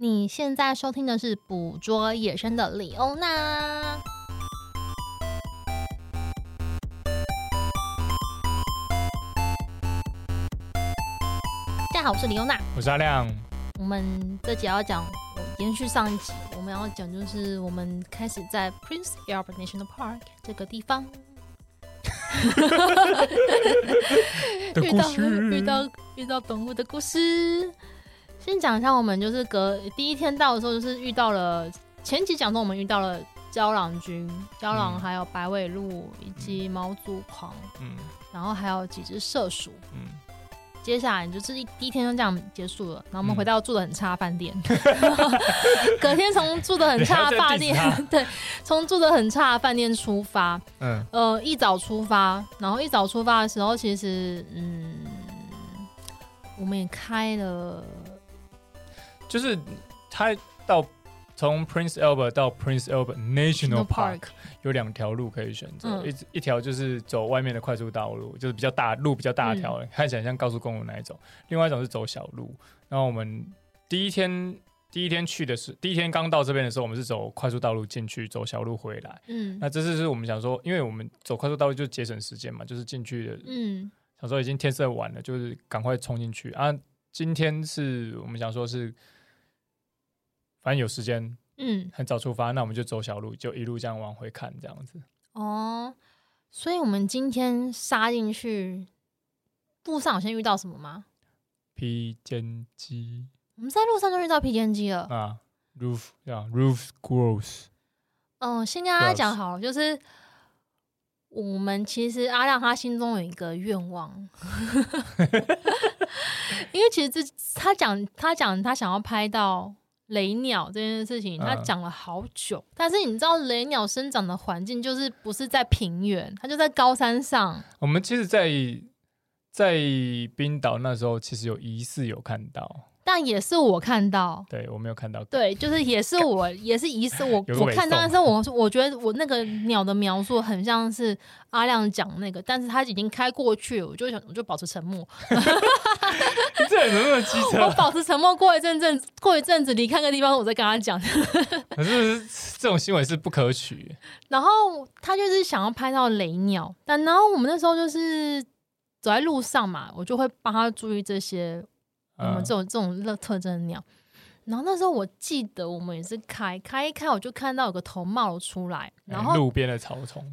你现在收听的是《捕捉野生的李欧娜》。大家好，我是李欧娜，我是阿亮。我们这集要讲，延续上一集，我们要讲就是我们开始在 Prince Albert National Park 这个地方 遇到遇到遇到动物的故事。先讲一下，我们就是隔第一天到的时候，就是遇到了前几讲中我们遇到了胶囊君、胶囊，还有白尾鹿以及毛足狂，嗯，然后还有几只射鼠，嗯，接下来就是第一天就这样结束了，然后我们回到住的很差饭店，嗯、隔天从住的很差饭店，对，从住的很差饭店出发，嗯，呃，一早出发，然后一早出发的时候，其实，嗯，我们也开了。就是他到从 Prince Albert 到 Prince Albert National Park 有两条路可以选择，嗯、一一条就是走外面的快速道路，就是比较大路比较大条，嗯、看起来像高速公路那一种；另外一种是走小路。然后我们第一天第一天去的是第一天刚到这边的时候，我们是走快速道路进去，走小路回来。嗯，那这次是我们想说，因为我们走快速道路就节省时间嘛，就是进去的。嗯，想说已经天色晚了，就是赶快冲进去啊。今天是我们想说是。反正有时间，嗯，很早出发，那我们就走小路，就一路这样往回看，这样子。哦，所以我们今天杀进去，路上有先遇到什么吗？披肩鸡。我们在路上就遇到披肩鸡了啊，roof 啊，roof grouse。嗯，先跟大家讲好了，就是我们其实阿亮他心中有一个愿望，因为其实这他讲他讲他想要拍到。雷鸟这件事情，他讲了好久，嗯、但是你知道雷鸟生长的环境就是不是在平原，它就在高山上。我们其实在，在在冰岛那时候，其实有疑似有看到。但也是我看到，对我没有看到。对，就是也是我，也是疑似我。我看到的时候，我我觉得我那个鸟的描述很像是阿亮讲那个，但是他已经开过去了，我就想我就保持沉默。这人怎么那么机车？我保持沉默，过一阵阵，过一阵子离开个地方，我再跟他讲。可是这种行为是不可取。然后他就是想要拍到雷鸟，但然后我们那时候就是走在路上嘛，我就会帮他注意这些。我们这种这种热特征的鸟，然后那时候我记得我们也是开开一开，我就看到有个头冒出来，然后路边的草丛。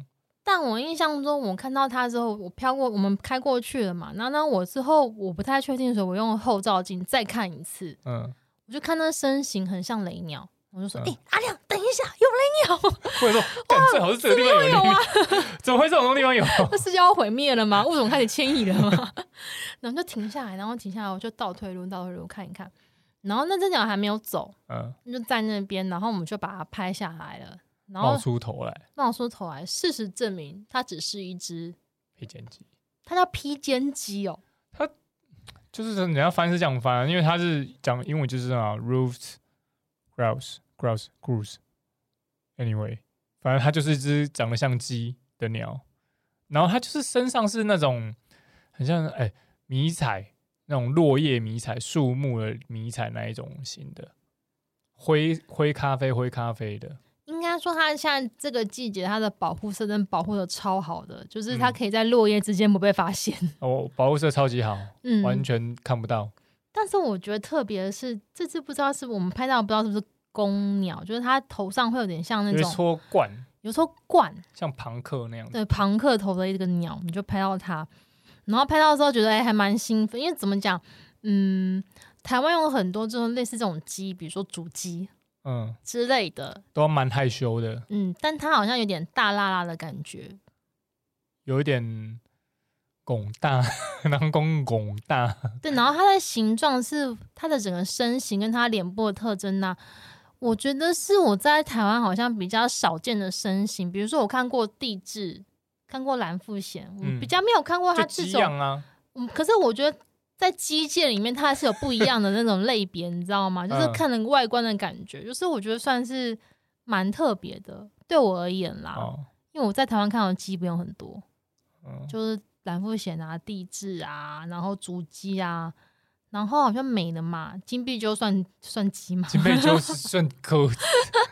但我印象中，我看到它之后，我飘过，我们开过去了嘛。然后呢，我之后我不太确定的时候，我用后照镜再看一次，嗯，我就看那身形很像雷鸟，我就说：“哎、嗯欸，阿亮，等一下，有雷鸟！”或者说：“干，最好是这个地方有，有啊？怎么会这种地方有？那世界要毁灭了吗？物种开始迁移了吗？” 然后就停下来，然后停下来，我就倒退路，倒退路看一看。然后那只鸟还没有走，嗯，就在那边。然后我们就把它拍下来了。然后冒出头来，冒出头来。事实证明，它只是一只披肩鸡。它叫披肩鸡哦。它就是人家翻是这样翻，因为它是讲英文就是啊，roofed grouse，grouse，grouse。Anyway，反正它就是一只长得像鸡的鸟。然后它就是身上是那种。很像哎、欸，迷彩那种落叶迷彩、树木的迷彩那一种型的，灰灰咖啡、灰咖啡的。应该说，它现在这个季节，它的保护色真保护的超好的，就是它可以在落叶之间不被发现。嗯、哦，保护色超级好，嗯，完全看不到。但是我觉得特别的是，这只不知道是我们拍到，不知道是不是公鸟，就是它头上会有点像那种戳冠，有戳冠，像庞克那样子。对，庞克头的一个鸟，你就拍到它。然后拍到的时候觉得哎、欸、还蛮兴奋，因为怎么讲，嗯，台湾有很多这种类似这种鸡，比如说竹鸡，嗯之类的，都蛮害羞的，嗯，但它好像有点大辣辣的感觉，有一点拱大，南宫拱大，对，然后它的形状是它的整个身形跟它脸部的特征呢、啊，我觉得是我在台湾好像比较少见的身形，比如说我看过地质。看过蓝腹鷴，我比较没有看过它这种。嗯啊、可是我觉得在机械里面，它还是有不一样的那种类别，你知道吗？就是看那个外观的感觉，就是我觉得算是蛮特别的，对我而言啦。哦、因为我在台湾看到的鸡不用很多，嗯、就是蓝腹鷴啊、地质啊，然后竹鸡啊，然后好像没了嘛，金币就算算鸡嘛，金币就算 鸽子，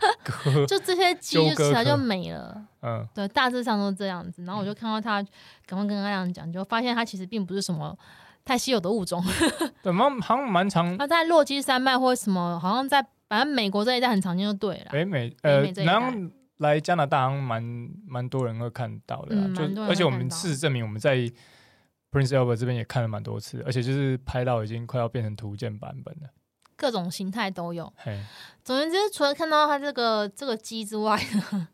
就这些鸡就起来就没了。嗯，对，大致上都这样子。然后我就看到他，赶快跟阿亮讲，就发现他其实并不是什么太稀有的物种。对，蛮好像蛮常。他在落基山脉或什么，好像在反正美国这一带很常见，就对了。北美呃，然后来加拿大好像蛮蛮多人会看到的，嗯、就而且我们事实证明我们在。Prince Albert 这边也看了蛮多次，而且就是拍到已经快要变成图鉴版本了，各种形态都有。嘿，总之除了看到它这个这个鸡之外呢，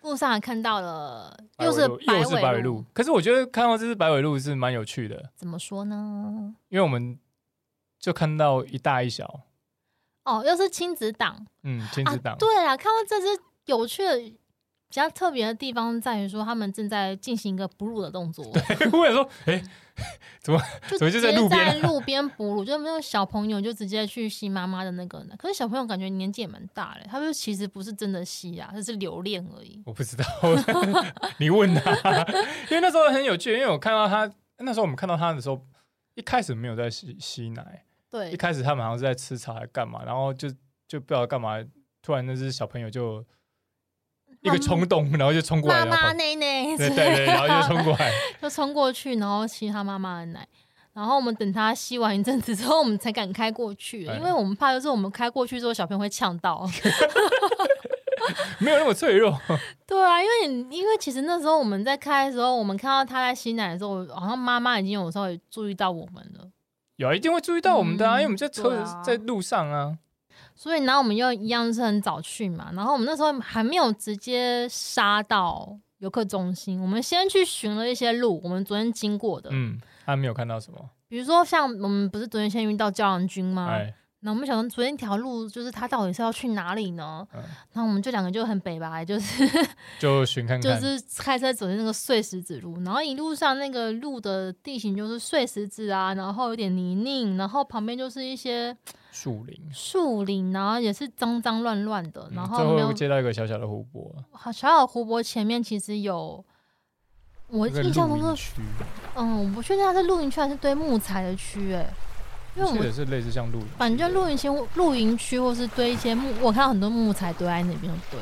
路上还看到了又是又是白尾鹿。可是我觉得看到这只白尾鹿是蛮有趣的。怎么说呢？因为我们就看到一大一小。哦，又是亲子档。嗯，亲子档。啊，对啊，看到这只有趣的。比较特别的地方在于说，他们正在进行一个哺乳的动作。对，我也说，哎、欸，怎么就在路边？路边哺乳，就没有小朋友就直接去吸妈妈的那个呢？可是小朋友感觉年纪也蛮大嘞，他们其实不是真的吸啊，他是留恋而已。我不知道，你问他，因为那时候很有趣，因为我看到他那时候我们看到他的时候，一开始没有在吸吸奶，对，一开始他们好像是在吃草还干嘛，然后就就不知道干嘛，突然那只小朋友就。一个冲动，然后就冲过来，妈妈奶奶，对对对，然后就冲过来，就冲过去，然后吸他妈妈的奶，然后我们等他吸完一阵子之后，我们才敢开过去，因为我们怕就是我们开过去之后，小朋友会呛到，没有那么脆弱。对啊，因为因为其实那时候我们在开的时候，我们看到他在吸奶的时候，好像妈妈已经有稍微注意到我们了，有一定会注意到我们的啊，因为我们在车在路上啊。所以，然后我们又一样是很早去嘛，然后我们那时候还没有直接杀到游客中心，我们先去寻了一些路，我们昨天经过的，嗯，还没有看到什么，比如说像我们不是昨天先遇到交郎君吗？哎那我们想说，昨天一条路就是他到底是要去哪里呢？嗯、然后我们就两个就很北吧，就是 就寻看看，就是开车走进那个碎石子路，然后一路上那个路的地形就是碎石子啊，然后有点泥泞，然后旁边就是一些树林，树林，然后也是脏脏乱乱的，然后最后接到一个小小的湖泊，好，小小的湖泊前面其实有，我印象中是，嗯，我不确定它是露营区还是堆木材的区，哎。因为我们是类似像露营，反正露营区、露营区，或是堆一些木，我看到很多木材堆在那边，对，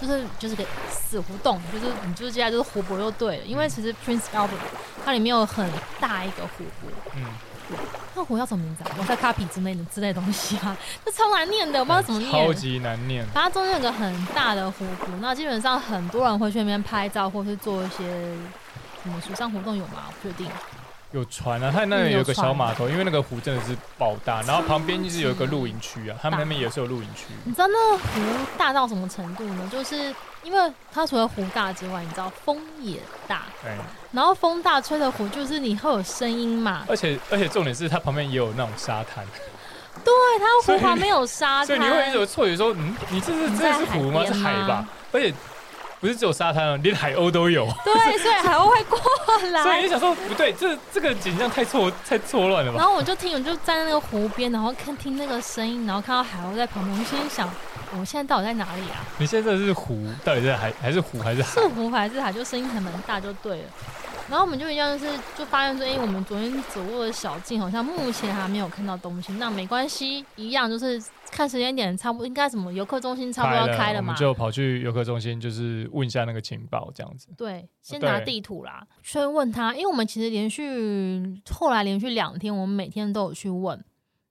就是就是个死胡同，就是你就是接下来就是湖泊就对了，因为其实 Prince Albert 它里面有很大一个湖泊，嗯，那湖叫什么名字啊？我在卡皮之类的之类的东西啊，这超难念的，我不知道怎么念，超级难念。它中间有个很大的湖泊，那基本上很多人会去那边拍照，或是做一些什么水上活动有吗？我不确定。有船啊，它那里有一个小码头，因为那个湖真的是爆大，然后旁边就是有一个露营区啊，他们那边也是有露营区。你知道那个湖大到什么程度呢？就是因为它除了湖大之外，你知道风也大，对，然后风大吹的湖就是你会有声音嘛，而且而且重点是它旁边也有那种沙滩，对，它湖旁边有沙滩，所以你会有一种错觉说，嗯，你这是这是湖吗？是海吧？而且。不是只有沙滩哦，连海鸥都有。对，所以海鸥会过来。所以你想说不对，这这个景象太错太错乱了吧？然后我就听，我就站在那个湖边，然后看听那个声音，然后看到海鸥在旁边，我就心想，我现在到底在哪里啊？你现在这是湖，到底在海还是湖还是海？是湖还是海？就声音还蛮大，就对了。然后我们就一样，就是就发现说，哎、欸，我们昨天走过的小径好像目前还没有看到东西。那没关系，一样就是看时间点，差不多应该什么游客中心差不多要开了嘛，我们就跑去游客中心，就是问一下那个情报，这样子。对，先拿地图啦，去问他，因为我们其实连续后来连续两天，我们每天都有去问，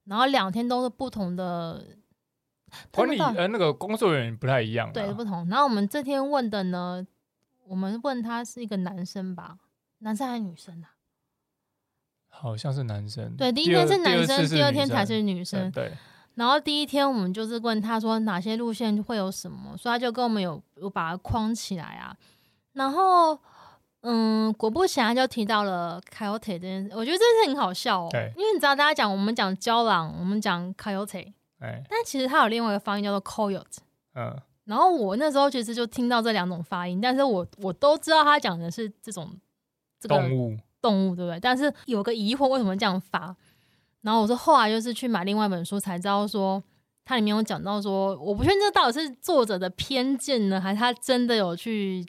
然后两天都是不同的管理，呃，那个工作人员不太一样，对，不同。然后我们这天问的呢，我们问他是一个男生吧。男生还是女生啊？好像是男生。对，第一天是男生，第二天才是女生。对。然后第一天我们就是问他说哪些路线会有什么，所以他就跟我们有有把它框起来啊。然后，嗯，果不其然就提到了 Coyote 这件事，我觉得这是很好笑哦。对。因为你知道，大家讲我们讲胶囊，我们讲 Coyote，哎，但其实它有另外一个发音叫做 Coyote。嗯。然后我那时候其实就听到这两种发音，但是我我都知道他讲的是这种。动物，动物对不对？但是有个疑惑，为什么这样发？然后我说后来就是去买另外一本书，才知道说它里面有讲到说，我不确定这到底是作者的偏见呢，还是他真的有去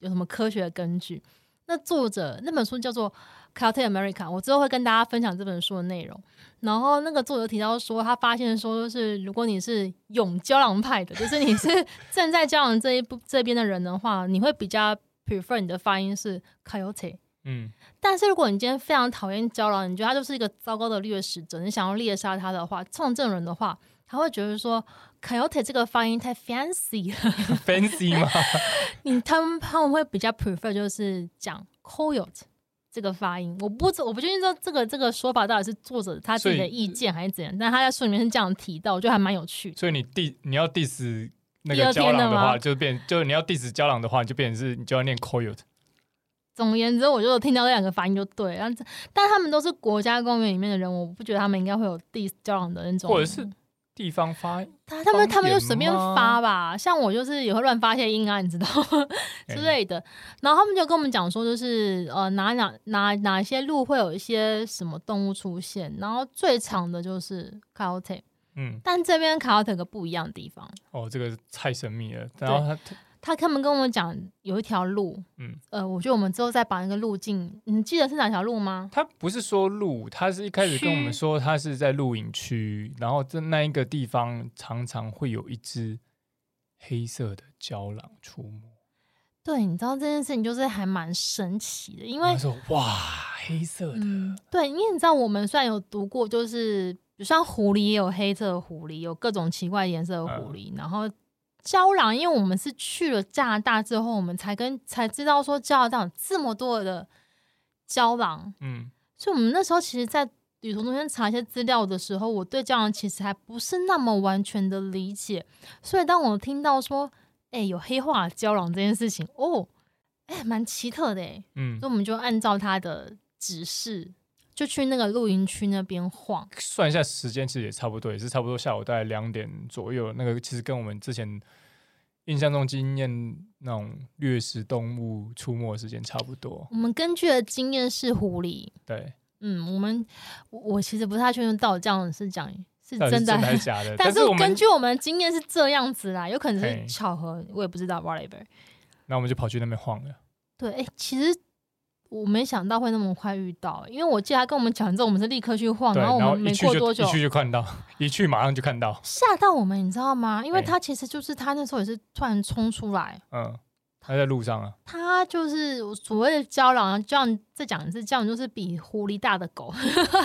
有什么科学的根据？那作者那本书叫做《Coyote America，我之后会跟大家分享这本书的内容。然后那个作者提到说，他发现说，就是如果你是勇郊狼派的，就是你是 站在郊狼这一部这边的人的话，你会比较 prefer 你的发音是 Coyote。嗯，但是如果你今天非常讨厌郊狼，你觉得他就是一个糟糕的掠食者，你想要猎杀他的话，冲这种人的话，他会觉得说 Coyote 这个发音太 fancy 了，fancy 吗？你他们他们会比较 prefer 就是讲 Coyote。这个发音，我不知我不确定说这个这个说法到底是作者他自己的意见还是怎样，但他在书里面是这样提到，我觉得还蛮有趣的。所以你 diss 你要 diss 那个胶囊的话，就变就你要 diss 郊狼的话，就变成是你就要念 coyote。总而言之，我就听到这两个发音就对，然后但他们都是国家公园里面的人，我不觉得他们应该会有 diss 郊狼的那种，或者是。地方发，他他们他们就随便发吧，像我就是也会乱发一些音啊，你知道 之类的。然后他们就跟我们讲说，就是呃哪哪哪哪些路会有一些什么动物出现，然后最长的就是 Coyote，嗯，但这边 Coyote 有个不一样的地方。哦，这个太神秘了。然后他。他他们跟我们讲有一条路，嗯，呃，我觉得我们之后再把那个路径，你记得是哪条路吗？他不是说路，他是一开始跟我们说他是在露营区，然后在那一个地方常常会有一只黑色的胶囊出没。对，你知道这件事情就是还蛮神奇的，因为说哇，黑色的，嗯，对，因为你知道我们虽然有读过，就是比如像狐狸也有黑色的狐狸，有各种奇怪颜色的狐狸，嗯、然后。郊狼，因为我们是去了加拿大之后，我们才跟才知道说加拿大有这么多的胶囊，嗯，所以我们那时候其实，在旅途中间查一些资料的时候，我对胶囊其实还不是那么完全的理解。所以当我听到说，哎、欸，有黑化胶囊这件事情，哦，哎、欸，蛮奇特的，哎，嗯，所以我们就按照他的指示，就去那个露营区那边晃。算一下时间，其实也差不多，也是差不多下午大概两点左右。那个其实跟我们之前。印象中经验那种掠食动物出没的时间差不多。我们根据的经验是狐狸。对，嗯，我们我其实不太确定到底这样是讲是真的还是假的，但是根据我们的经验是这样子啦，有可能是巧合，我也不知道。Whatever。那我们就跑去那边晃了。对，哎、欸，其实。我没想到会那么快遇到，因为我记得他跟我们讲之后，我们是立刻去晃，然后我们没过多久一去就看到，一去马上就看到，吓到我们，你知道吗？因为他其实就是他那时候也是突然冲出来，嗯，他在路上啊，他就是所谓的郊狼，这样再讲一次，这样就是比狐狸大的狗，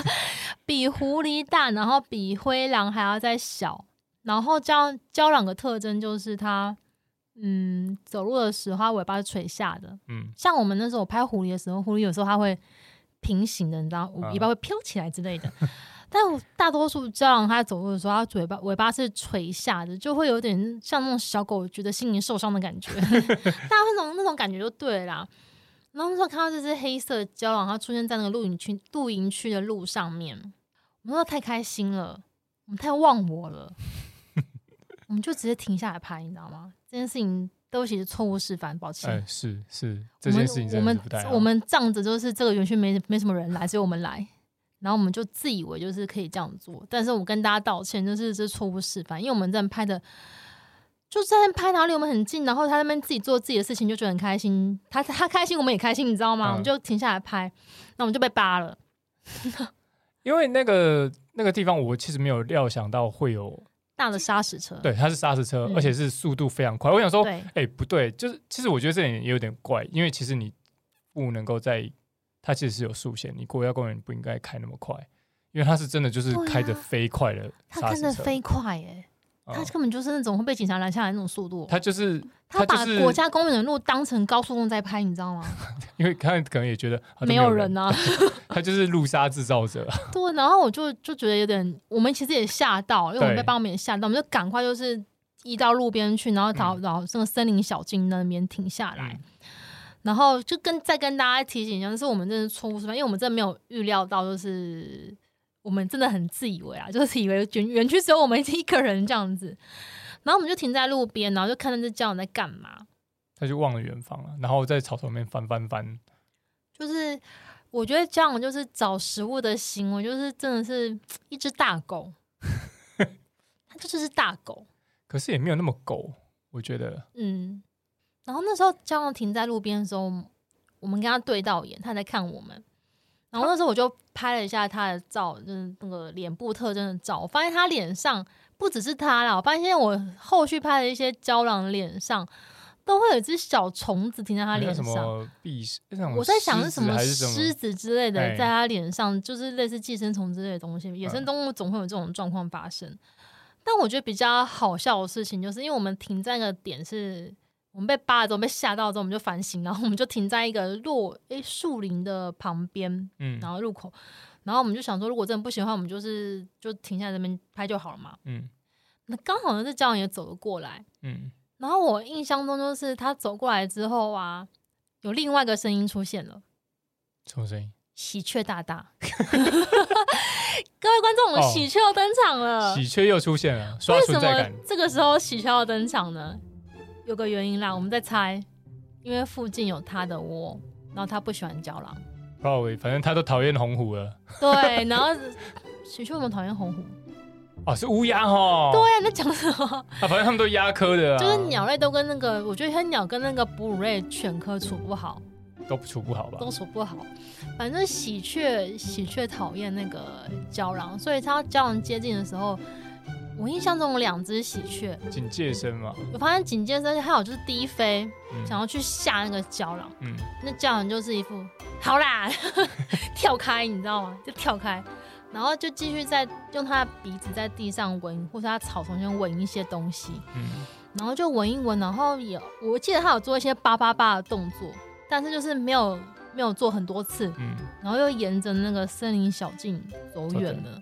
比狐狸大，然后比灰狼还要再小，然后这样郊狼的特征就是它。嗯，走路的时候，它尾巴是垂下的。嗯，像我们那时候拍狐狸的时候，狐狸有时候它会平行的，你知道，尾巴会飘起来之类的。啊、但大多数郊狼它走路的时候，它嘴巴尾巴是垂下的，就会有点像那种小狗觉得心灵受伤的感觉。大家那种那种感觉就对了啦。然后那时候看到这只黑色郊狼，它出现在那个露营区露营区的路上面，我们说太开心了，我们太忘我了，我们就直接停下来拍，你知道吗？这件事情都其实错误示范，抱歉。哎，是是，这件事情。我们我们仗着就是这个园区没没什么人来，所以我们来，然后我们就自以为就是可以这样做。但是我跟大家道歉，就是这错误示范，因为我们在拍的，就在那拍，然后离我们很近，然后他那边自己做自己的事情，就觉得很开心。他他开心，我们也开心，你知道吗？嗯、我们就停下来拍，那我们就被扒了。因为那个那个地方，我其实没有料想到会有。大的砂石车，对，它是砂石车，嗯、而且是速度非常快。我想说，哎、欸，不对，就是其实我觉得这点也有点怪，因为其实你不能够在，它其实是有速限，你国家公园不应该开那么快，因为它是真的就是开着飞快的它真的飞快耶。他根本就是那种会被警察拦下来那种速度。他就是他把国家公园的路当成高速公路在拍，你知道吗？因为他可能也觉得没有人啊，他就是路杀制造者。对，然后我就就觉得有点，我们其实也吓到，因为我们被帮们也吓到，我们就赶快就是移到路边去，然后找找这个森林小径那边停下来，然后就跟再跟大家提醒一下，就是我们真的错误示范，因为我们真的没有预料到，就是。我们真的很自以为啊，就是以为园园区只有我们一个人这样子，然后我们就停在路边，然后就看到这郊狼在干嘛。他就望了远方了，然后在草丛里面翻翻翻。就是我觉得郊狼就是找食物的行为，就是真的是一只大狗，它就就是大狗。可是也没有那么狗，我觉得。嗯。然后那时候郊狼停在路边的时候，我们跟他对到眼，他在看我们。然后那时候我就拍了一下他的照，就是那个脸部特征的照，我发现他脸上不只是他啦，我发现我后续拍的一些胶囊脸上。都会有一只小虫子停在他脸上，我在想是什么狮子之类的，在他脸上，就是类似寄生虫之类的东西。野生动物总会有这种状况发生。但我觉得比较好笑的事情，就是因为我们停在那个点是，我们被扒了之后被吓到之后，我们就反省，然后我们就停在一个落诶树林的旁边，嗯，然后入口，然后我们就想说，如果真的不行的话，我们就是就停下来这边拍就好了嘛，嗯。那刚好呢，这教练也走了过来，嗯。然后我印象中就是他走过来之后啊，有另外一个声音出现了。什么声音？喜鹊大大，各位观众，我们喜鹊要登场了。哦、喜鹊又出现了，刷存在感。为什么这个时候喜鹊要登场呢？有个原因啦，我们在猜，因为附近有他的窝，然后他不喜欢郊狼。哦，反正他都讨厌红虎了。对，然后喜鹊有没有讨厌红虎？哦，是乌鸦哦。对呀、啊，那讲什么？啊，反正他们都鸦科的啊。就是鸟类都跟那个，我觉得黑鸟跟那个哺乳类犬科处不好，都处不好吧？都处不好。反正喜鹊，喜鹊讨厌那个胶狼，所以它胶狼接近的时候，我印象中有两只喜鹊警戒声嘛。我发现警戒声还有就是低飞，嗯、想要去吓那个郊狼。嗯，那郊狼就是一副好啦，跳开，你知道吗？就跳开。然后就继续在用它的鼻子在地上闻，或者它草丛间闻一些东西，嗯，然后就闻一闻，然后也我记得它有做一些叭叭叭的动作，但是就是没有没有做很多次，嗯，然后又沿着那个森林小径走远了。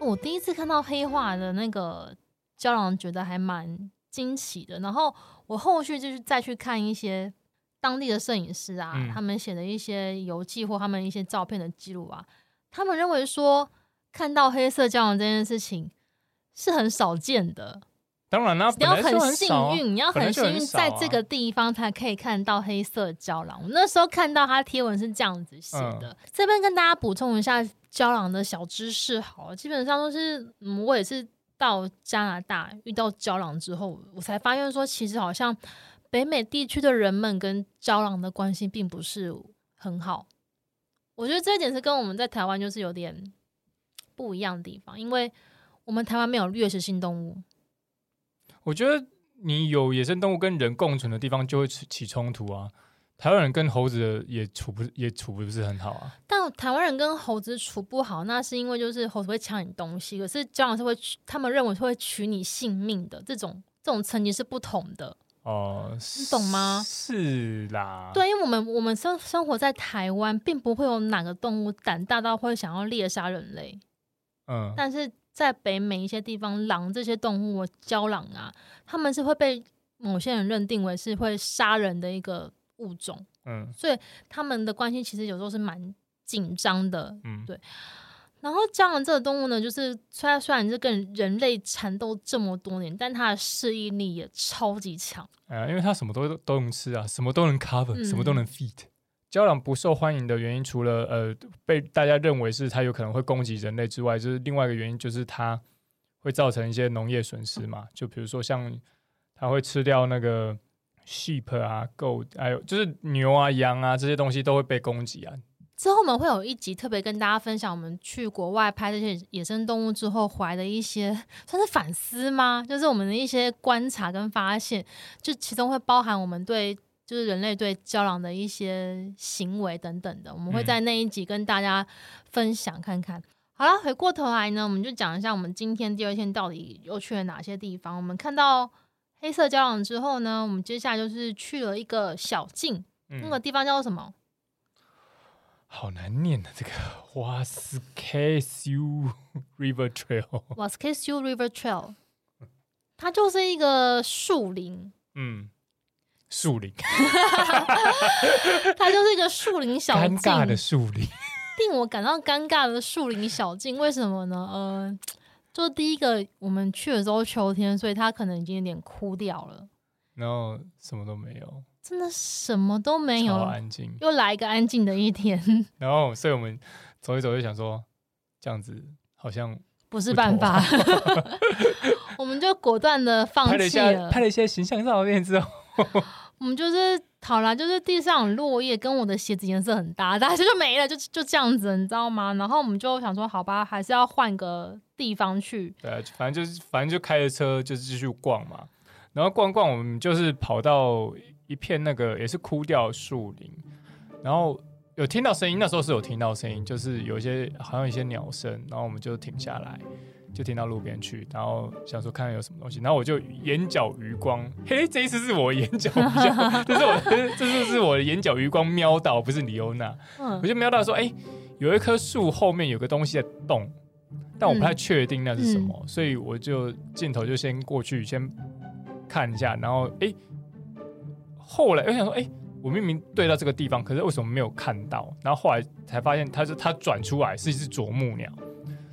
我第一次看到黑化的那个胶囊，觉得还蛮惊奇的。然后我后续就是再去看一些当地的摄影师啊，嗯，他们写的一些游记或他们一些照片的记录啊。他们认为说，看到黑色胶囊这件事情是很少见的。当然啦，你要很幸运，你要很幸运，在这个地方才可以看到黑色胶囊。我那时候看到他贴文是这样子写的。嗯、这边跟大家补充一下胶囊的小知识，好了，基本上都是，嗯，我也是到加拿大遇到胶囊之后，我才发现说，其实好像北美地区的人们跟胶囊的关系并不是很好。我觉得这一点是跟我们在台湾就是有点不一样的地方，因为我们台湾没有掠食性动物。我觉得你有野生动物跟人共存的地方就会起冲突啊。台湾人跟猴子也处不也处不是很好啊。但台湾人跟猴子处不好，那是因为就是猴子会抢你东西，可是交往是会，他们认为是会取你性命的，这种这种层级是不同的。哦，你懂吗？是啦，对，因为我们我们生生活在台湾，并不会有哪个动物胆大到会想要猎杀人类。嗯，但是在北美一些地方，狼这些动物，郊狼啊，他们是会被某些人认定为是会杀人的一个物种。嗯，所以他们的关系其实有时候是蛮紧张的。嗯，对。然后郊狼这个动物呢，就是虽然虽然是跟人类缠斗这么多年，但它的适应力也超级强。哎呀，因为它什么都都能吃啊，什么都能 cover，、嗯、什么都能 feed。郊狼不受欢迎的原因，除了呃被大家认为是它有可能会攻击人类之外，就是另外一个原因就是它会造成一些农业损失嘛。就比如说像它会吃掉那个 sheep 啊、goat，还有就是牛啊、羊啊这些东西都会被攻击啊。之后我们会有一集特别跟大家分享我们去国外拍这些野生动物之后怀的一些 算是反思吗？就是我们的一些观察跟发现，就其中会包含我们对就是人类对胶囊的一些行为等等的，我们会在那一集跟大家分享看看。嗯、好了，回过头来呢，我们就讲一下我们今天第二天到底又去了哪些地方。我们看到黑色胶囊之后呢，我们接下来就是去了一个小径，嗯、那个地方叫做什么？好难念的这个 Waskesiu River Trail。Waskesiu River Trail，它就是一个树林。嗯，树林。它就是一个树林小径。尴尬的树林，令我感到尴尬的树林小径。为什么呢？呃，就第一个，我们去的时候秋天，所以它可能已经有点枯掉了。然后什么都没有。真的什么都没有，安静，又来一个安静的一天。然后，所以我们走一走，就想说，这样子好像不，是办法，我们就果断的放弃了。拍了一些，拍了一些形象照片之后，我们就是好啦，就是地上落叶跟我的鞋子颜色很搭，大家就没了，就就这样子，你知道吗？然后我们就想说，好吧，还是要换个地方去。对，反正就是反正就开着车就继续逛嘛。然后逛逛，我们就是跑到一片那个也是枯掉树林，然后有听到声音，那时候是有听到声音，就是有一些好像一些鸟声，然后我们就停下来。就停到路边去，然后想说看看有什么东西，然后我就眼角余光，嘿，这一次是我眼角比较，这是我，这次是我的眼角余光瞄到，不是李欧娜，嗯、我就瞄到说，哎、欸，有一棵树后面有个东西在动，但我不太确定那是什么，嗯、所以我就镜头就先过去先看一下，然后哎、欸，后来我想说，哎、欸，我明明对到这个地方，可是为什么没有看到？然后后来才发现，它是它转出来是一只啄木鸟。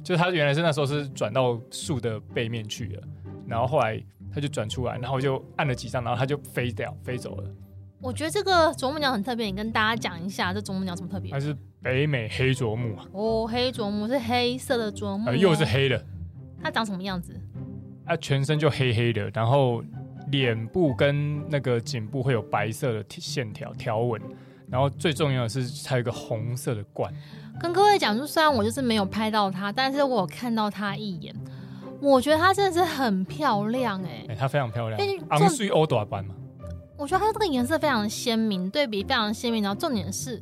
就他原来是那时候是转到树的背面去了，然后后来他就转出来，然后就按了几张，然后他就飞掉飞走了。我觉得这个啄木鸟很特别，你跟大家讲一下，这啄木鸟什么特别？它是北美黑啄木啊。哦，黑啄木是黑色的啄木，又是黑的。它长什么样子？它全身就黑黑的，然后脸部跟那个颈部会有白色的线条条纹，然后最重要的是它有一个红色的冠。跟各位讲，就虽然我就是没有拍到它，但是我有看到它一眼，我觉得它真的是很漂亮哎、欸，哎、欸，它非常漂亮，昂睡欧朵斑嘛。我觉得它这个颜色非常鲜明，对比非常鲜明，然后重点是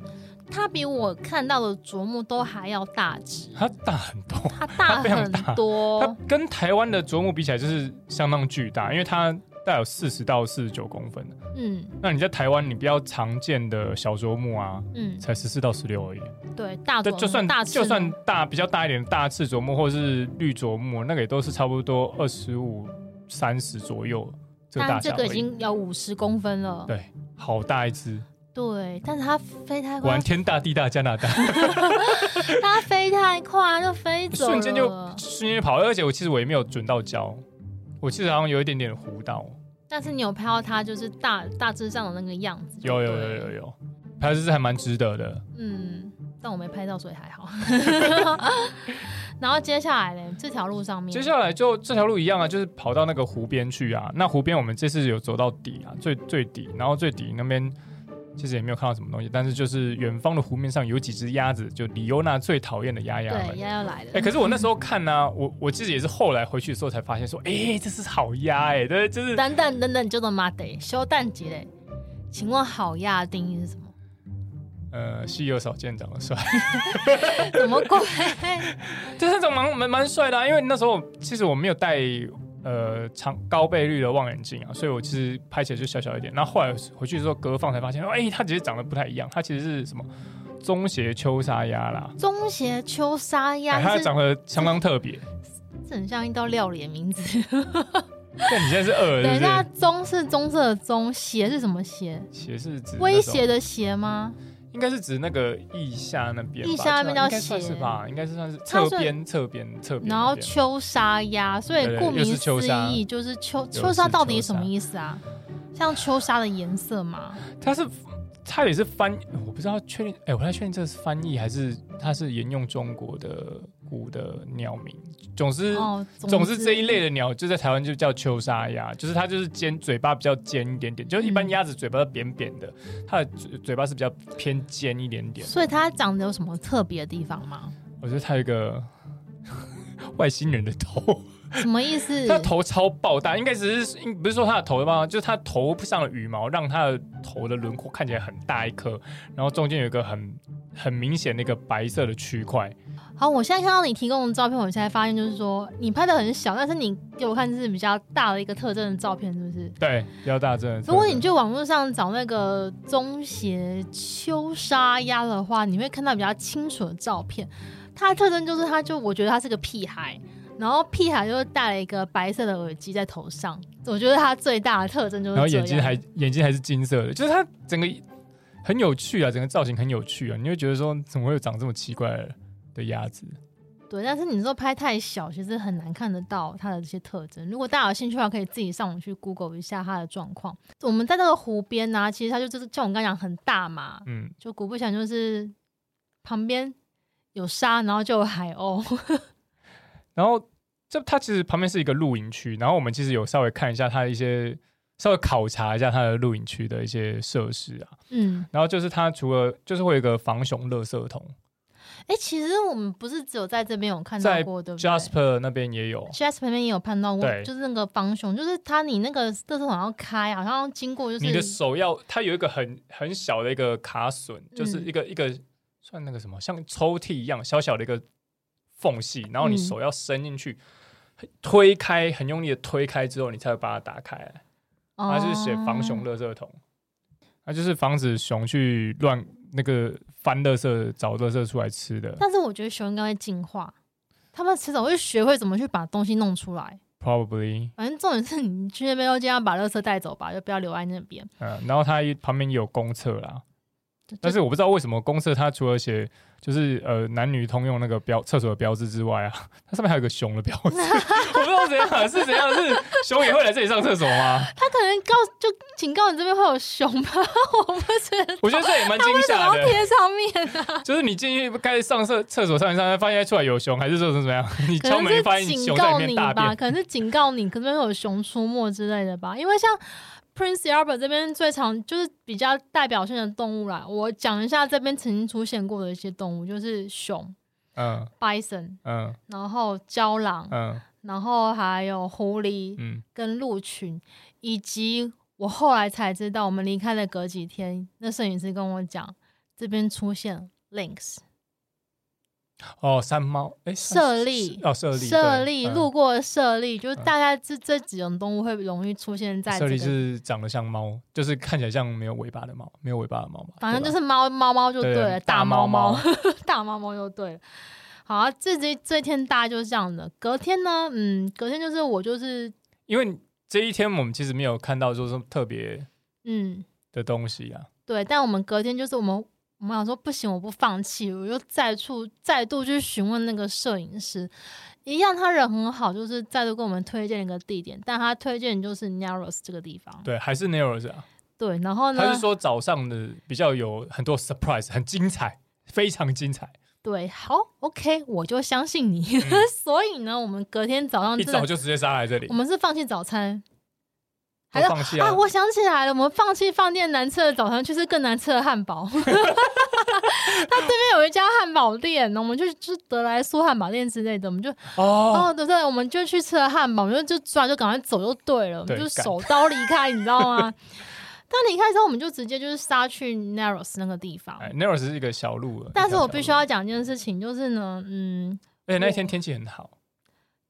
它比我看到的啄木都还要大只，它大很多，它大很多，它跟台湾的啄木比起来就是相当巨大，因为它。大概有四十到四十九公分。嗯，那你在台湾，你比较常见的小啄木啊，嗯，才十四到十六而已。对，大啄木就算大就算大比较大一点的大赤啄木或者是绿啄木，那个也都是差不多二十五、三十左右这个大小。这个已经有五十公分了。对，好大一只。对，但是它飞太快。果然天大地大加拿大。它飞太快，就飞走了。瞬间就瞬间跑，而且我其实我也没有准到焦。我记得好像有一点点糊到，但是你有拍到它就是大大致上的那个样子。有有有有有，拍的是还蛮值得的。嗯，但我没拍到，所以还好。然后接下来呢，这条路上面，接下来就这条路一样啊，就是跑到那个湖边去啊。那湖边我们这次有走到底啊，最最底，然后最底那边。其实也没有看到什么东西，但是就是远方的湖面上有几只鸭子，就李欧娜最讨厌的鸭鸭们。对，鸭要来了。哎、欸，可是我那时候看呢、啊，我我其实也是后来回去的时候才发现说，哎、欸，这是好鸭哎、欸，对，就是。等等等等，就这么的，修蛋姐嘞？请问好鸭的定义是什么？呃，稀有少见，长得帅。怎么鬼？就是那种蛮蛮蛮帅的、啊，因为那时候其实我没有带。呃，长高倍率的望远镜啊，所以我其实拍起来就小小一点。那后，后来回去的时候隔放才发现，哎、欸，它其实长得不太一样。它其实是什么棕斜秋沙鸭啦？棕斜秋沙鸭，它长得相当特别，这很像一道料理的名字。但你现在是饿了？等一下，棕是棕色的棕，斜是什么斜？斜是指威胁的斜吗？应该是指那个腋下那边，腋下那边叫斜是吧？应该是算是侧边、侧边、侧边。然后秋沙鸭，所以顾名思义就是秋秋沙到底什么意思啊？像秋沙的颜色吗？它是。它也是翻，我不知道确定，哎、欸，我不太确定这是翻译还是它是沿用中国的古的鸟鸣。总之，哦、总之，这一类的鸟就在台湾就叫秋沙鸭，就是它就是尖，嘴巴比较尖一点点。就一般鸭子嘴巴扁扁的，它的嘴嘴巴是比较偏尖一点点。所以它长得有什么特别的地方吗？我觉得它有一个 外星人的头。什么意思？它头超爆大，应该只是，不是说它的头吧，就是它头上的羽毛让它的头的轮廓看起来很大一颗，然后中间有一个很很明显的一个白色的区块。好，我现在看到你提供的照片，我现在发现就是说你拍的很小，但是你给我看是比较大的一个特征的照片，是不是？对，比较大的。如果你去网络上找那个中斜秋沙鸭的话，你会看到比较清楚的照片。它的特征就是，它就我觉得它是个屁孩。然后屁孩就戴了一个白色的耳机在头上，我觉得它最大的特征就是。然后眼睛还眼睛还是金色的，就是它整个很有趣啊，整个造型很有趣啊，你会觉得说怎么会有长这么奇怪的鸭子？对，但是你说拍太小，其实很难看得到它的这些特征。如果大家有兴趣的话，可以自己上网去 Google 一下它的状况。我们在那个湖边呢、啊，其实它就就是像我刚刚讲很大嘛，嗯，就果不其然就是旁边有沙，然后就有海鸥。然后这它其实旁边是一个露营区，然后我们其实有稍微看一下它的一些稍微考察一下它的露营区的一些设施啊。嗯，然后就是它除了就是会有一个防熊垃圾桶。哎、欸，其实我们不是只有在这边有看到过，对不对？Jasper 那边也有，Jasper 那边也有看到过，对就是那个防熊，就是它你那个垃圾桶要开，好像要经过，就是你的手要它有一个很很小的一个卡榫，就是一个、嗯、一个算那个什么，像抽屉一样小小的一个缝隙，然后你手要伸进去、嗯、推开，很用力的推开之后，你才会把它打开。它就是写防熊垃圾桶，它就是防止熊去乱。那个翻垃圾、找垃圾出来吃的，但是我觉得熊应该会进化，它们迟早会学会怎么去把东西弄出来。Probably，反正重点是你去那边都尽量把垃圾带走吧，就不要留在那边。嗯，然后它旁边有公厕啦，但是我不知道为什么公厕它除了写。就是呃男女通用那个标厕所的标志之外啊，它上面还有个熊的标志，我不知道怎样是怎样，是熊也会来这里上厕所吗？他可能告就警告你这边会有熊吧，我不觉得。我觉得这也蛮惊吓的。贴上面啊，就是你进去该上厕厕所上一上，发现出来有熊，还是说是怎么样？你敲门发现熊在里面大便，可能是警告你，可能会有熊出没之类的吧？因为像。Prince Albert 这边最常就是比较代表性的动物啦，我讲一下这边曾经出现过的一些动物，就是熊，嗯，bison，嗯，然后郊狼，嗯，然后还有狐狸，嗯，跟鹿群，以及我后来才知道，我们离开的隔几天，那摄影师跟我讲，这边出现 lynx。哦，山猫，哎，猞猁，哦，猞猁，猞猁，路过的猞猁，就是大概这这几种动物会容易出现在。猞猁是长得像猫，就是看起来像没有尾巴的猫，没有尾巴的猫嘛。反正就是猫猫猫就对了，大猫猫，大猫猫就对了。好啊，这这这一天大概就是这样的。隔天呢，嗯，隔天就是我就是因为这一天我们其实没有看到说什么特别嗯的东西啊。对，但我们隔天就是我们。我们想说不行，我不放弃，我就再处再度去询问那个摄影师，一样他人很好，就是再度给我们推荐一个地点，但他推荐就是 Narrows 这个地方。对，还是 Narrows 啊？对，然后呢？他是说早上的比较有很多 surprise，很精彩，非常精彩。对，好，OK，我就相信你。嗯、所以呢，我们隔天早上一早就直接杀来这里，我们是放弃早餐。还放弃啊，啊！我想起来了，我们放弃饭店难吃的早餐，去吃更难吃的汉堡。他对面有一家汉堡店，我们就就德莱苏汉堡店之类的，我们就哦，哦，对对，我们就去吃了汉堡，我们就就转就赶快走就对了，对我们就手刀离开，你知道吗？但离开之后，我们就直接就是杀去 Narrows 那个地方。哎、Narrows 是一个小路，但是我必须要讲一件事情，就是呢，嗯，而且那天天气很好，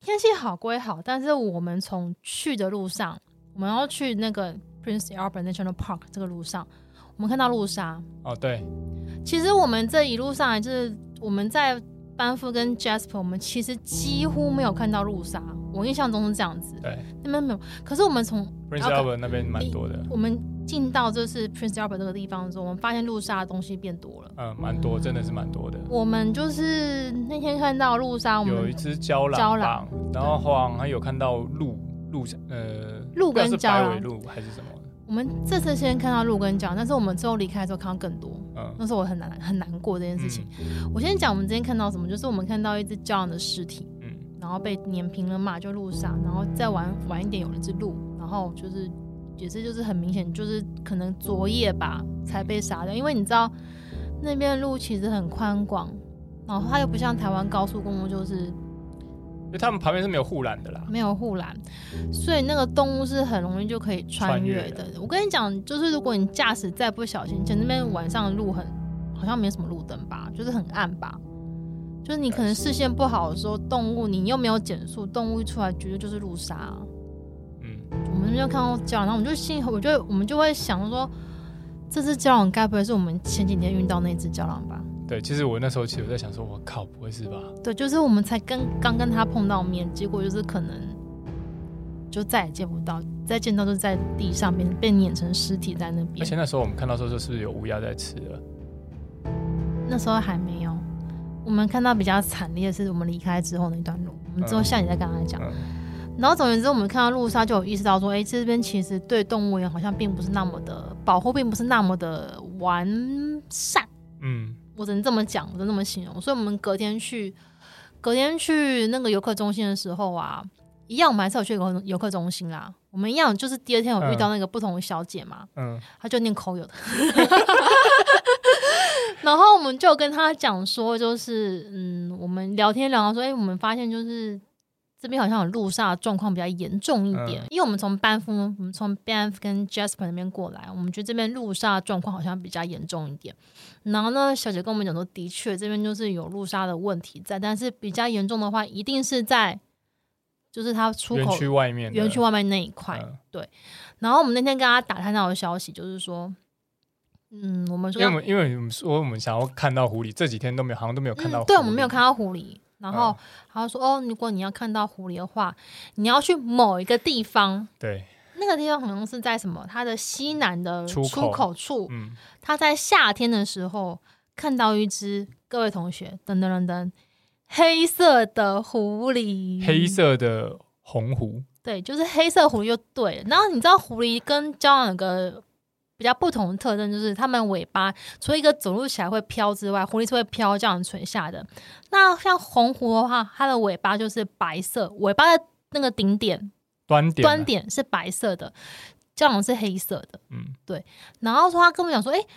天气好归好，但是我们从去的路上。我们要去那个 Prince Albert National Park 这个路上，我们看到路杀。哦，对。其实我们这一路上来，就是我们在班夫跟 Jasper，我们其实几乎没有看到路杀。我印象中是这样子。对。那边没有。可是我们从 Prince Albert 那边蛮多的。我们进到就是 Prince Albert 这个地方的时候，我们发现路杀的东西变多了。嗯，蛮多，真的是蛮多的。我们就是那天看到路杀，我们有一只郊狼，郊狼，然后后来还有看到鹿。鹿呃，鹿跟郊狼鹿还是什么？我们这次先看到鹿跟郊，但是我们之后离开的时候看到更多。嗯，那时候我很难很难过这件事情。嗯、我先讲我们今天看到什么，就是我们看到一只郊狼的尸体，嗯，然后被碾平了嘛，就路上，然后再晚晚一点有一只鹿，然后就是也是就是很明显，就是可能昨夜吧才被杀掉，因为你知道那边的路其实很宽广，然后它又不像台湾高速公路就是。因为他们旁边是没有护栏的啦，没有护栏，所以那个动物是很容易就可以穿越的。越我跟你讲，就是如果你驾驶再不小心，前那边晚上的路很好像没什么路灯吧，就是很暗吧。就是你可能视线不好的时候，动物你又没有减速，动物一出来绝对就是路杀。嗯，我们就看到郊狼，然后我们就心，我就我们就会想说，这只胶囊该不会是我们前几天遇到那只胶囊吧？对，其实我那时候其实我在想说，我靠，不会是吧？对，就是我们才跟刚跟他碰到面，结果就是可能就再也见不到，再见到就是在地上面被碾成尸体在那边。而且那时候我们看到说，是不是有乌鸦在吃了？那时候还没有，我们看到比较惨烈的是我们离开之后那段路，我们之后下你再跟他讲。嗯嗯、然后总言之，我们看到路上就有意识到说，哎，这边其实对动物园好像并不是那么的保护，并不是那么的完善。嗯。我只能这么讲，我只能这么形容。所以，我们隔天去，隔天去那个游客中心的时候啊，一样，我们还是有去游游客中心啦。我们一样，就是第二天有遇到那个不同的小姐嘛，嗯，她就念口有的，然后我们就跟她讲说，就是嗯，我们聊天聊到说，哎、欸，我们发现就是这边好像有路杀状况比较严重一点，嗯、因为我们从班夫，我们从 Banff 跟 Jasper 那边过来，我们觉得这边路杀状况好像比较严重一点。然后呢，小姐跟我们讲说，的确这边就是有路杀的问题在，但是比较严重的话，一定是在。就是它出口园区外面，园区外面那一块，嗯、对。然后我们那天跟他打探到的消息，就是说，嗯，我们说，因为因为我们说我们想要看到狐狸，这几天都没有，好像都没有看到狐狸。嗯。对，我们没有看到狐狸。然后他说，哦，如果你要看到狐狸的话，你要去某一个地方。对，那个地方好像是在什么？它的西南的出口处。嗯，他在夏天的时候看到一只，各位同学，噔噔噔噔。黑色的狐狸，黑色的红狐，对，就是黑色狐狸就对了。然后你知道狐狸跟郊狼有个比较不同的特征，就是它们尾巴除了一个走路起来会飘之外，狐狸是会飘这样垂下的。那像红狐的话，它的尾巴就是白色，尾巴的那个顶点端点端点是白色的，郊狼是黑色的。嗯，对。然后说他跟我讲说，哎、欸。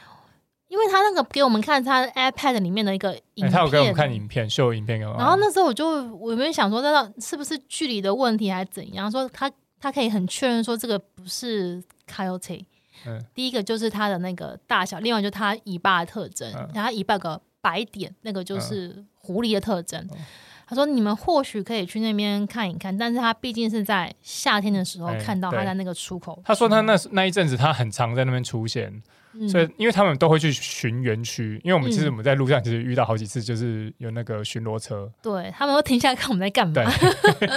因为他那个给我们看他 iPad 里面的一个影片，欸、他有给我们看影片，秀影片给我。然后那时候我就我有没有想说，那是不是距离的问题还是怎样？说他他可以很确认说这个不是 Coyote。嗯。第一个就是它的那个大小，另外就是它尾巴的特征，然后尾巴有个白点，那个就是狐狸的特征。嗯、他说你们或许可以去那边看一看，但是他毕竟是在夏天的时候看到他在那个出口。欸、他说他那那一阵子他很常在那边出现。所以，因为他们都会去巡园区，因为我们其实我们在路上其实遇到好几次，就是有那个巡逻车，对，他们会停下来看我们在干嘛。对，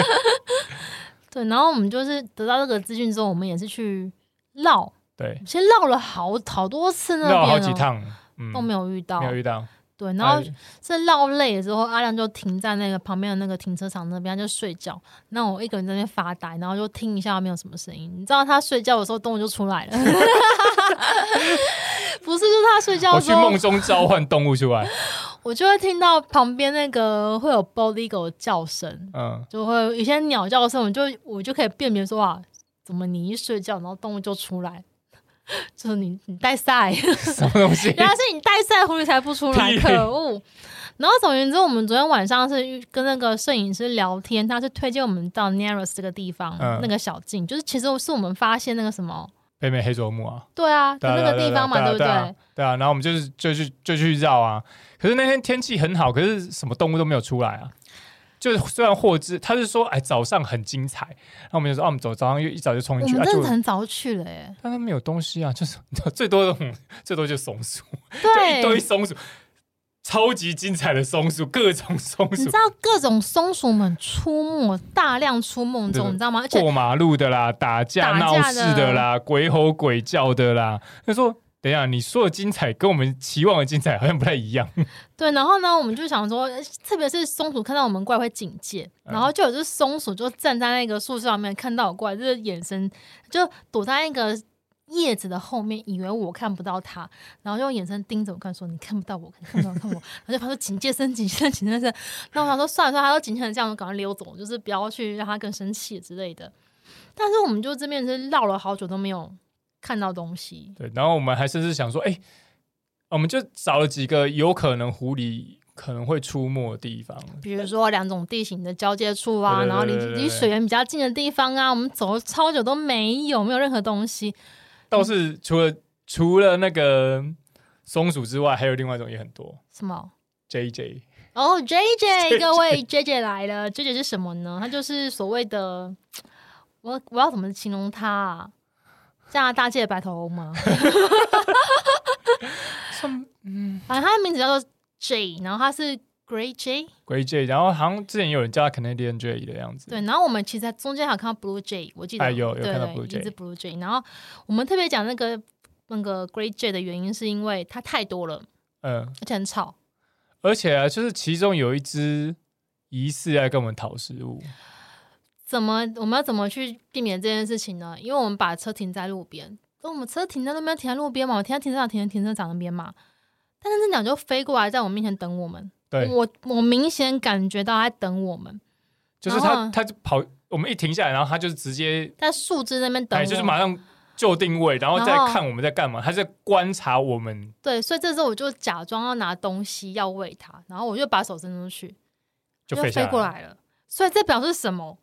对，然后我们就是得到这个资讯之后，我们也是去绕，对，其实绕了好好多次那边，绕好几趟，嗯，都没有遇到，没有遇到。对，然后是绕累了之后，阿亮就停在那个旁边的那个停车场那边，他就睡觉。那我一个人在那边发呆，然后就听一下没有什么声音。你知道他睡觉的时候，动物就出来了。不是，就是他睡觉的时候，我去梦中召唤动物出来，我就会听到旁边那个会有 eagle 叫声，嗯，就会有一些鸟叫声，我就我就可以辨别说啊，怎么你一睡觉，然后动物就出来。就是你，你带赛 什么东西？原来是你带赛，狐狸才不出来，可恶！然后总而言之，我们昨天晚上是跟那个摄影师聊天，他是推荐我们到 Narrows 这个地方，嗯、那个小径，就是其实是我们发现那个什么北美黑啄木啊，对啊，就那个地方嘛，对不对？对啊，然后我们就是就去就去绕啊，可是那天天气很好，可是什么动物都没有出来啊。就是虽然获知，他是说哎早上很精彩，然后我们就说哦、啊，我们走早上又一早就冲进去，我们真的很早去了耶。但他没有东西啊，就是最多的最多就是松鼠，对，一堆松鼠，超级精彩的松鼠，各种松鼠，你知道各种松鼠们出没，大量出没中，你知道吗？过马路的啦，打架闹事的啦，鬼吼鬼叫的啦，他说。等一下，你说的精彩跟我们期望的精彩好像不太一样。对，然后呢，我们就想说，特别是松鼠看到我们怪会警戒，嗯、然后就有只松鼠就站在那个树上面看到我过来，就是眼神就躲在那个叶子的后面，以为我看不到它，然后就用眼神盯着我看，说你看不到我，看不到看我，然后就发出警戒声、警戒声、警戒声。那我想说，算了算了，它都警戒成这样，我赶快溜走，就是不要去让它更生气之类的。但是我们就这边是绕了好久都没有。看到东西，对，然后我们还甚至想说，哎、欸，我们就找了几个有可能狐狸可能会出没的地方，比如说两种地形的交界处啊，然后离离水源比较近的地方啊，我们走了超久都没有，没有任何东西。倒是除了、嗯、除了那个松鼠之外，还有另外一种也很多。什么？J J 哦、oh,，J J，各位 J J 来了，J J 是什么呢？他就是所谓的，我我要怎么形容他啊？加拿大界的白头翁吗？嗯，反正他的名字叫做 J，然后他是 Great J，Great J，然后好像之前有人叫他 Canadian J 的样子。对，然后我们其实在中间还有看到 Blue J，我记得、哎、有有看到 Blue J，一只 Blue J。然后我们特别讲那个那个 Great J 的原因，是因为它太多了，嗯，而且很吵，而且啊，就是其中有一只疑似在跟我们讨食物。怎么我们要怎么去避免这件事情呢？因为我们把车停在路边，那我们车停在那边，停在路边嘛，我停在停车场，停在停车场那边嘛。但是那鸟就飞过来，在我面前等我们。对，我我明显感觉到它在等我们。就是它，它就跑，我们一停下来，然后它就是直接在树枝那边等，就是马上就定位，然后再看我们在干嘛，它在观察我们。对，所以这时候我就假装要拿东西要喂它，然后我就把手伸出去，就飞过来了。所以这表示什么？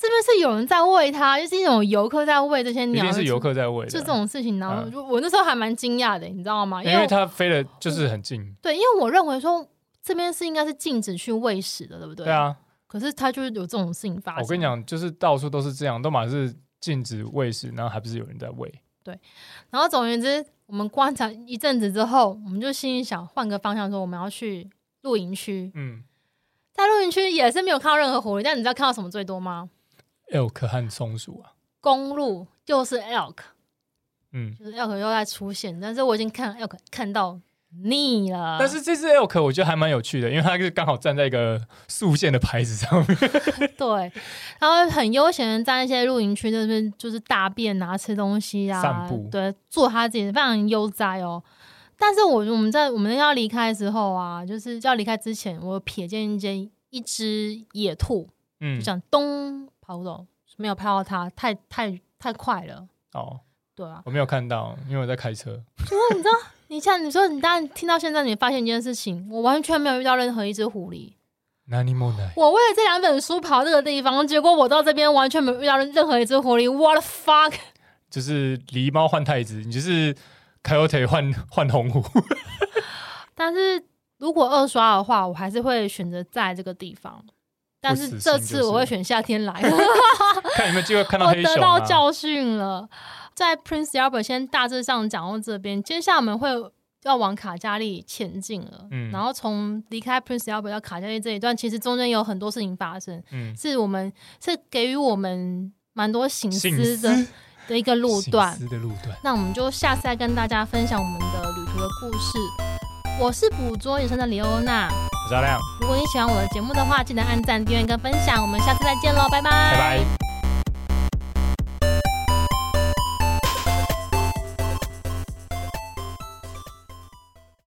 这边是有人在喂它，就是一种游客在喂这些鸟，一定是游客在喂，就这种事情。然后我那时候还蛮惊讶的，你知道吗？因为它飞的就是很近。对，因为我认为说这边是应该是禁止去喂食的，对不对？对啊。可是它就是有这种事情发生。我跟你讲，就是到处都是这样，都满是禁止喂食，然后还不是有人在喂。对。然后总而言之，我们观察一阵子之后，我们就心里想换个方向，说我们要去露营区。嗯。在露营区也是没有看到任何狐狸，但你知道看到什么最多吗？elk 和松鼠啊，公路就是 elk，嗯，就是 elk 又在出现，但是我已经看 elk 看到腻了。但是这只 elk 我觉得还蛮有趣的，因为它是刚好站在一个竖线的牌子上面，对，然后很悠闲的在一些露营区那边就是大便啊、吃东西啊、散步，对，做它自己非常悠哉哦。但是我我们在我们要离开的时候啊，就是要离开之前，我瞥见一间一只野兔，嗯，就想咚。跑不动，没有拍到他，太太太快了。哦，对啊，我没有看到，因为我在开车。就说你知道，你像你说，你当然听到现在，你发现一件事情，我完全没有遇到任何一只狐狸。哪里莫奈？我为了这两本书跑这个地方，结果我到这边完全没有遇到任何一只狐狸。What the fuck？就是狸猫换太子，你就是 Coyote 换换红狐。但是如果二刷的话，我还是会选择在这个地方。但是这次我会选夏天来，看有没有机会看到黑熊。我得到教训了，在 Prince Albert 先大致上讲到这边，接下来我们会要往卡加利前进了。嗯，然后从离开 Prince Albert 到卡加利这一段，其实中间有很多事情发生。嗯，是我们是给予我们蛮多省思的思的一个路段。的路段。那我们就下次再跟大家分享我们的旅途的故事。我是捕捉野生的李欧娜。如果你喜欢我的节目的话，记得按赞、订阅跟分享。我们下次再见喽，拜拜！拜拜。